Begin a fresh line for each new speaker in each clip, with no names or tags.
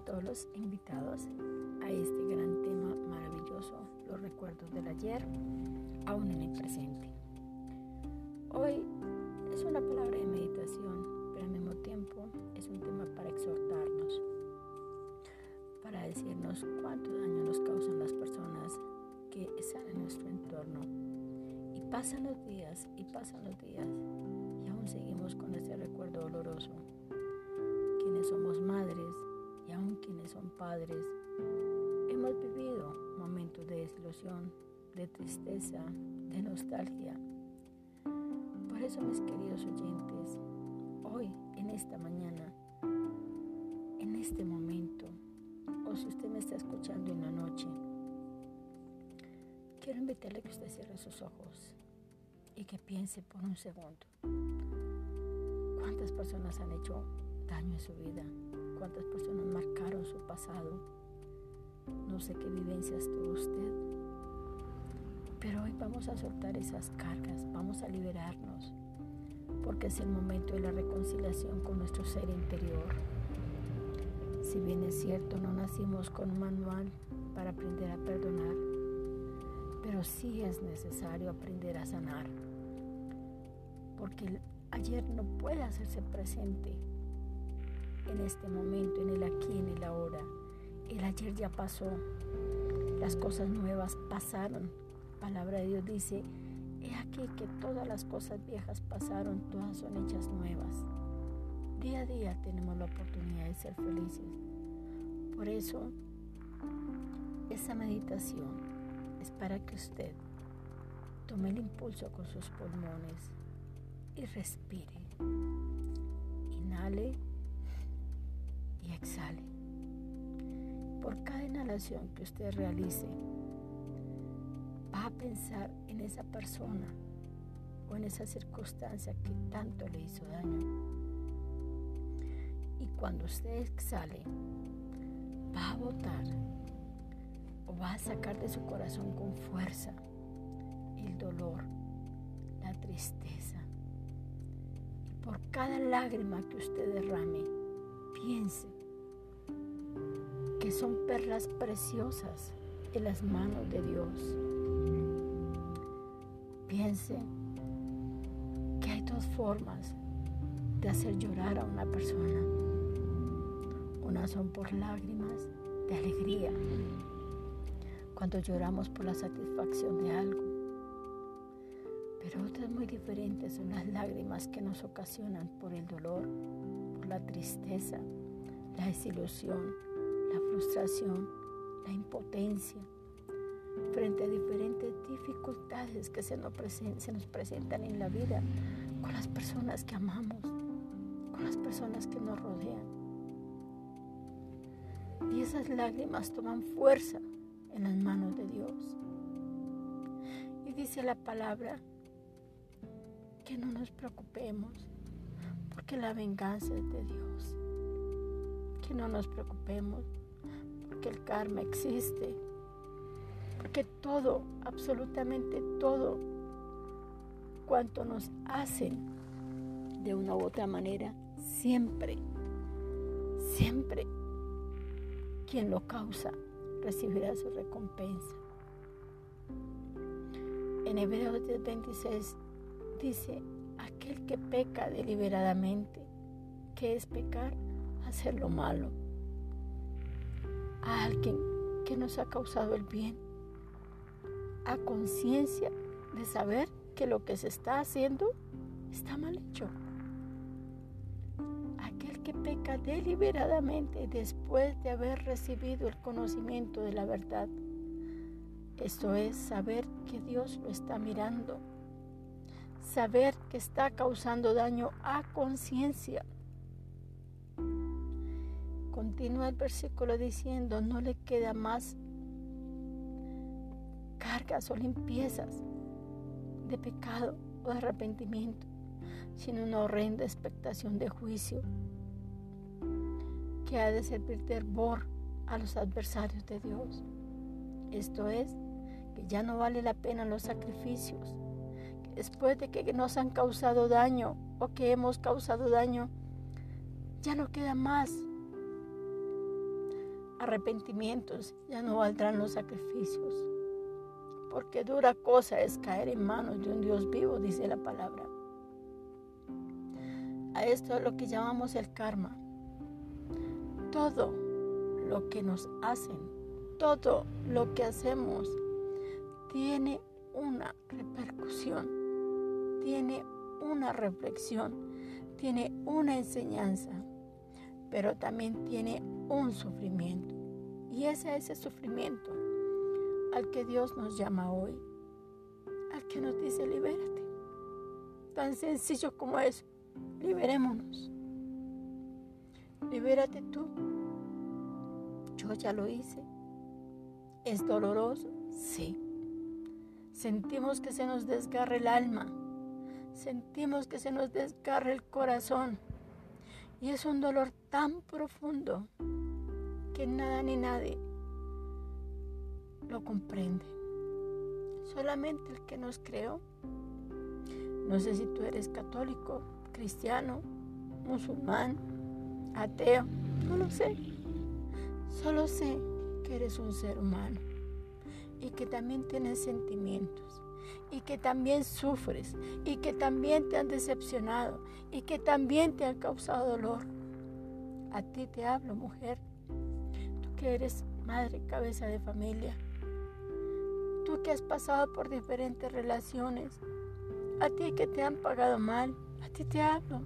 todos los invitados a este gran tema maravilloso, los recuerdos del ayer, aún en el presente. Hoy es una palabra de meditación, pero al mismo tiempo es un tema para exhortarnos, para decirnos cuánto daño nos causan las personas que están en nuestro entorno. Y pasan los días y pasan los días y aún seguimos con ese padres, hemos vivido momentos de desilusión, de tristeza, de nostalgia. Por eso, mis queridos oyentes, hoy, en esta mañana, en este momento, o si usted me está escuchando en la noche, quiero invitarle que usted cierre sus ojos y que piense por un segundo. ¿Cuántas personas han hecho daño en su vida, cuántas personas marcaron su pasado. No sé qué vivencias tuvo usted, pero hoy vamos a soltar esas cargas, vamos a liberarnos, porque es el momento de la reconciliación con nuestro ser interior. Si bien es cierto, no nacimos con un manual para aprender a perdonar, pero sí es necesario aprender a sanar, porque el ayer no puede hacerse presente en este momento, en el aquí, en el ahora. El ayer ya pasó, las cosas nuevas pasaron. La palabra de Dios dice, he aquí que todas las cosas viejas pasaron, todas son hechas nuevas. Día a día tenemos la oportunidad de ser felices. Por eso, esa meditación es para que usted tome el impulso con sus pulmones y respire. Inhale exhale. Por cada inhalación que usted realice, va a pensar en esa persona o en esa circunstancia que tanto le hizo daño. Y cuando usted exhale, va a botar o va a sacar de su corazón con fuerza el dolor, la tristeza. Y por cada lágrima que usted derrame, piense que son perlas preciosas en las manos de Dios. Piense que hay dos formas de hacer llorar a una persona. Una son por lágrimas de alegría, cuando lloramos por la satisfacción de algo. Pero otras muy diferentes son las lágrimas que nos ocasionan por el dolor, por la tristeza, la desilusión, la frustración, la impotencia frente a diferentes dificultades que se nos, presentan en la vida con las personas que amamos, con las personas que nos rodean. Y esas lágrimas toman fuerza en las manos de Dios. Y dice la palabra que no nos preocupemos porque la venganza es de Dios. Que no nos preocupemos que el karma existe, porque todo, absolutamente todo, cuanto nos hacen de una u otra manera, siempre, siempre, quien lo causa recibirá su recompensa. En Hebreos 10:26 dice, aquel que peca deliberadamente, ¿qué es pecar? Hacer lo malo a alguien que nos ha causado el bien, a conciencia de saber que lo que se está haciendo está mal hecho. Aquel que peca deliberadamente después de haber recibido el conocimiento de la verdad. Esto es saber que Dios lo está mirando, saber que está causando daño a conciencia Continúa el versículo diciendo, no le queda más cargas o limpiezas de pecado o de arrepentimiento, sino una horrenda expectación de juicio que ha de servir de hervor a los adversarios de Dios. Esto es, que ya no vale la pena los sacrificios, que después de que nos han causado daño o que hemos causado daño, ya no queda más arrepentimientos, ya no valdrán los sacrificios. Porque dura cosa es caer en manos de un Dios vivo, dice la palabra. A esto es lo que llamamos el karma. Todo lo que nos hacen, todo lo que hacemos, tiene una repercusión, tiene una reflexión, tiene una enseñanza, pero también tiene un sufrimiento. Y es ese sufrimiento al que Dios nos llama hoy, al que nos dice libérate. Tan sencillo como eso, liberémonos. Libérate tú. Yo ya lo hice. ¿Es doloroso? Sí. Sentimos que se nos desgarra el alma. Sentimos que se nos desgarra el corazón. Y es un dolor tan profundo que nada ni nadie lo comprende. Solamente el que nos creó. No sé si tú eres católico, cristiano, musulmán, ateo, no lo sé. Solo sé que eres un ser humano y que también tienes sentimientos y que también sufres y que también te han decepcionado y que también te han causado dolor. A ti te hablo, mujer, que eres madre, cabeza de familia, tú que has pasado por diferentes relaciones, a ti que te han pagado mal, a ti te hablo.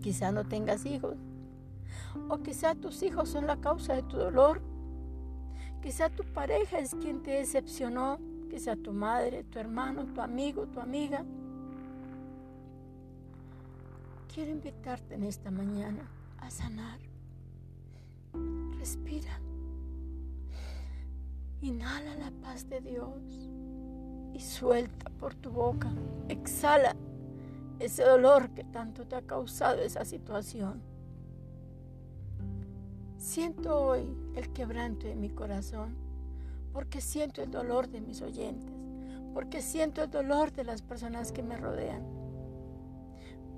Quizá no tengas hijos, o quizá tus hijos son la causa de tu dolor. Quizá tu pareja es quien te decepcionó, quizá tu madre, tu hermano, tu amigo, tu amiga. Quiero invitarte en esta mañana a sanar. Respira. Inhala la paz de Dios y suelta por tu boca. Exhala ese dolor que tanto te ha causado esa situación. Siento hoy el quebranto de mi corazón, porque siento el dolor de mis oyentes, porque siento el dolor de las personas que me rodean.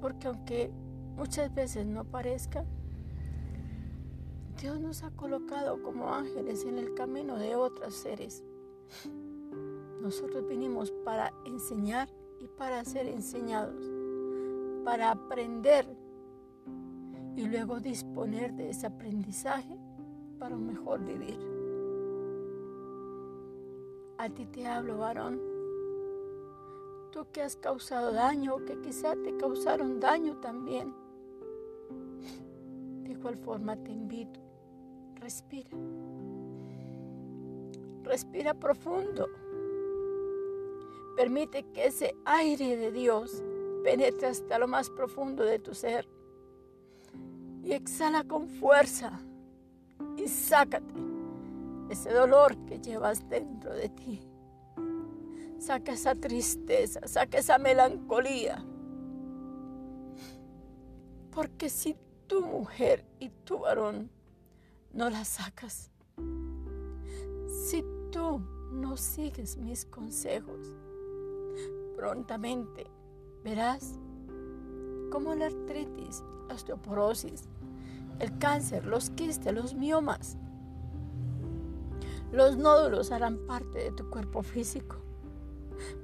Porque aunque muchas veces no parezca, Dios nos ha colocado como ángeles en el camino de otros seres. Nosotros vinimos para enseñar y para ser enseñados, para aprender y luego disponer de ese aprendizaje para un mejor vivir. A ti te hablo, varón. Tú que has causado daño que quizá te causaron daño también. Igual forma te invito, respira. Respira profundo. Permite que ese aire de Dios penetre hasta lo más profundo de tu ser y exhala con fuerza y sácate ese dolor que llevas dentro de ti. Saca esa tristeza, saca esa melancolía. Porque si tu mujer y tu varón no la sacas, si tú no sigues mis consejos, prontamente verás cómo la artritis la osteoporosis, el cáncer, los quistes, los miomas. Los nódulos harán parte de tu cuerpo físico,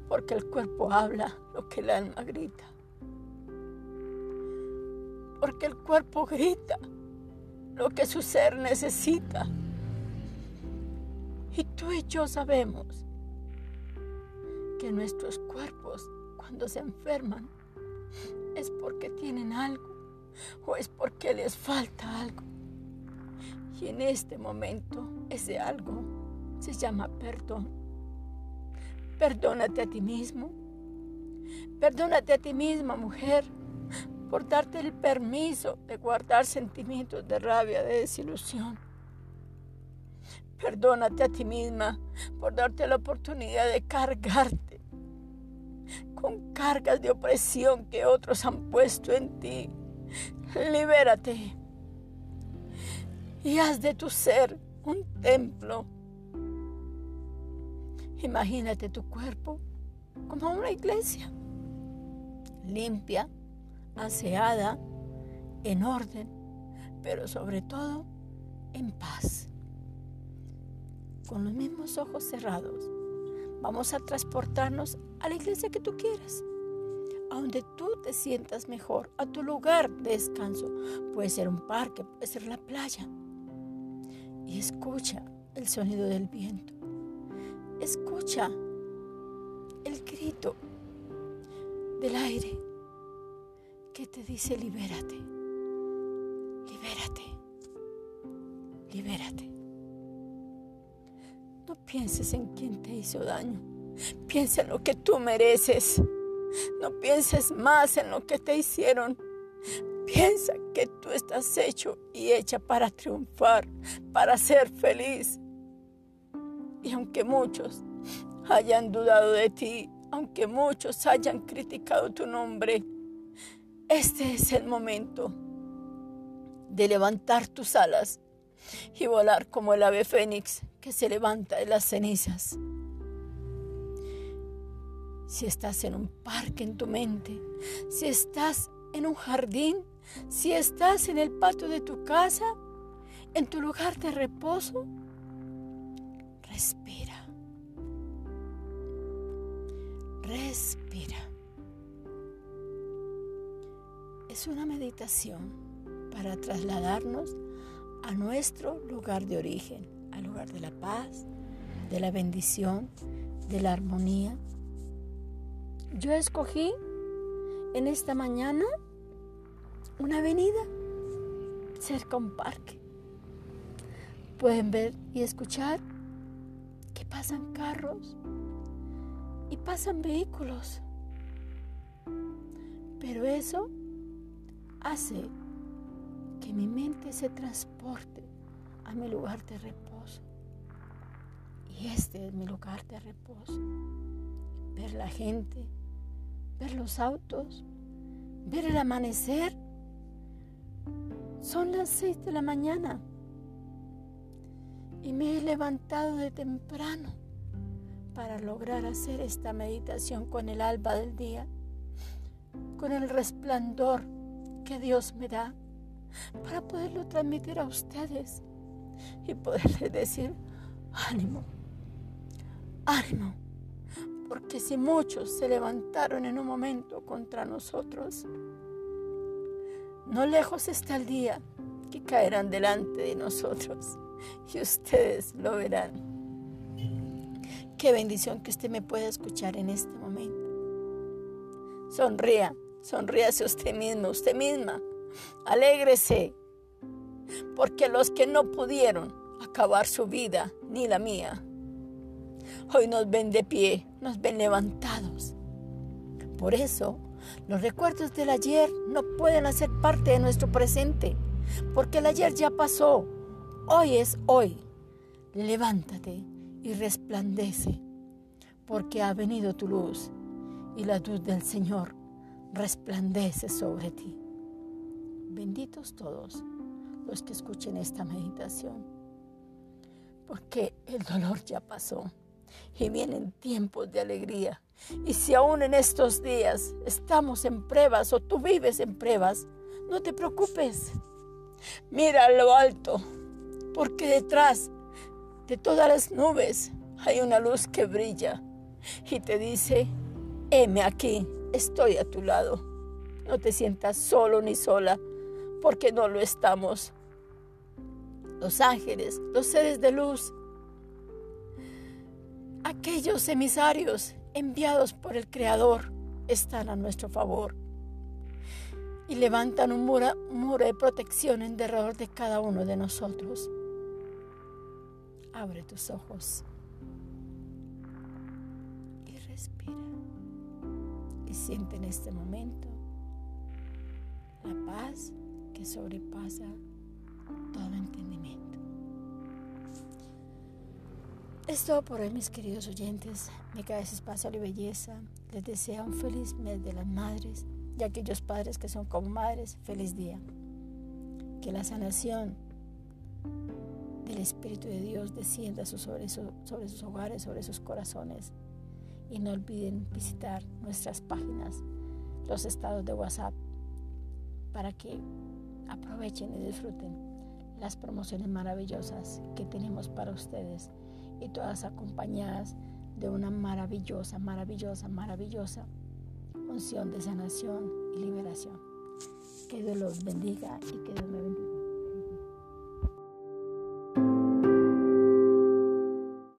porque el cuerpo habla lo que el alma grita. Porque el cuerpo grita lo que su ser necesita. Y tú y yo sabemos que nuestros cuerpos, cuando se enferman, es porque tienen algo o es porque les falta algo. Y en este momento ese algo se llama perdón. Perdónate a ti mismo. Perdónate a ti misma, mujer, por darte el permiso de guardar sentimientos de rabia, de desilusión. Perdónate a ti misma por darte la oportunidad de cargarte con cargas de opresión que otros han puesto en ti libérate y haz de tu ser un templo. Imagínate tu cuerpo como una iglesia, limpia, aseada, en orden, pero sobre todo en paz, con los mismos ojos cerrados. Vamos a transportarnos a la iglesia que tú quieras, a donde tú te sientas mejor, a tu lugar de descanso. Puede ser un parque, puede ser la playa. Y escucha el sonido del viento. Escucha el grito del aire que te dice libérate, libérate, libérate. No pienses en quién te hizo daño, piensa en lo que tú mereces. No pienses más en lo que te hicieron. Piensa que tú estás hecho y hecha para triunfar, para ser feliz. Y aunque muchos hayan dudado de ti, aunque muchos hayan criticado tu nombre, este es el momento de levantar tus alas y volar como el ave fénix que se levanta de las cenizas. Si estás en un parque en tu mente, si estás en un jardín, si estás en el patio de tu casa, en tu lugar de reposo, respira. Respira. Es una meditación para trasladarnos a nuestro lugar de origen, al lugar de la paz, de la bendición, de la armonía. Yo escogí en esta mañana una avenida cerca a un parque. Pueden ver y escuchar que pasan carros y pasan vehículos. Pero eso hace que mi mente se transporte a mi lugar de reposo. Y este es mi lugar de reposo. Ver la gente, ver los autos, ver el amanecer. Son las seis de la mañana y me he levantado de temprano para lograr hacer esta meditación con el alba del día, con el resplandor que Dios me da, para poderlo transmitir a ustedes y poderles decir, ánimo, ánimo, porque si muchos se levantaron en un momento contra nosotros, no lejos está el día que caerán delante de nosotros y ustedes lo verán. Qué bendición que usted me pueda escuchar en este momento. Sonría, sonríase usted mismo, usted misma. Alégrese, porque los que no pudieron acabar su vida, ni la mía, hoy nos ven de pie, nos ven levantados. Por eso, los recuerdos del ayer no pueden hacer parte de nuestro presente, porque el ayer ya pasó, Hoy es hoy. Levántate y resplandece, porque ha venido tu luz y la luz del Señor resplandece sobre ti. Benditos todos los que escuchen esta meditación, porque el dolor ya pasó y vienen tiempos de alegría. Y si aún en estos días estamos en pruebas o tú vives en pruebas, no te preocupes. Mira lo alto porque detrás de todas las nubes hay una luz que brilla y te dice, heme aquí, estoy a tu lado. No te sientas solo ni sola, porque no lo estamos. Los ángeles, los seres de luz, aquellos emisarios enviados por el Creador están a nuestro favor y levantan un muro, muro de protección en derredor de cada uno de nosotros. Abre tus ojos y respira. Y siente en este momento la paz que sobrepasa todo entendimiento. Es todo por hoy, mis queridos oyentes. Me cae espacio y belleza. Les deseo un feliz mes de las madres y aquellos padres que son como madres, feliz día. Que la sanación del Espíritu de Dios descienda sobre sus hogares, sobre sus corazones. Y no olviden visitar nuestras páginas, los estados de WhatsApp, para que aprovechen y disfruten las promociones maravillosas que tenemos para ustedes y todas acompañadas de una maravillosa, maravillosa, maravillosa unción de sanación y liberación. Que Dios los bendiga y que Dios me bendiga.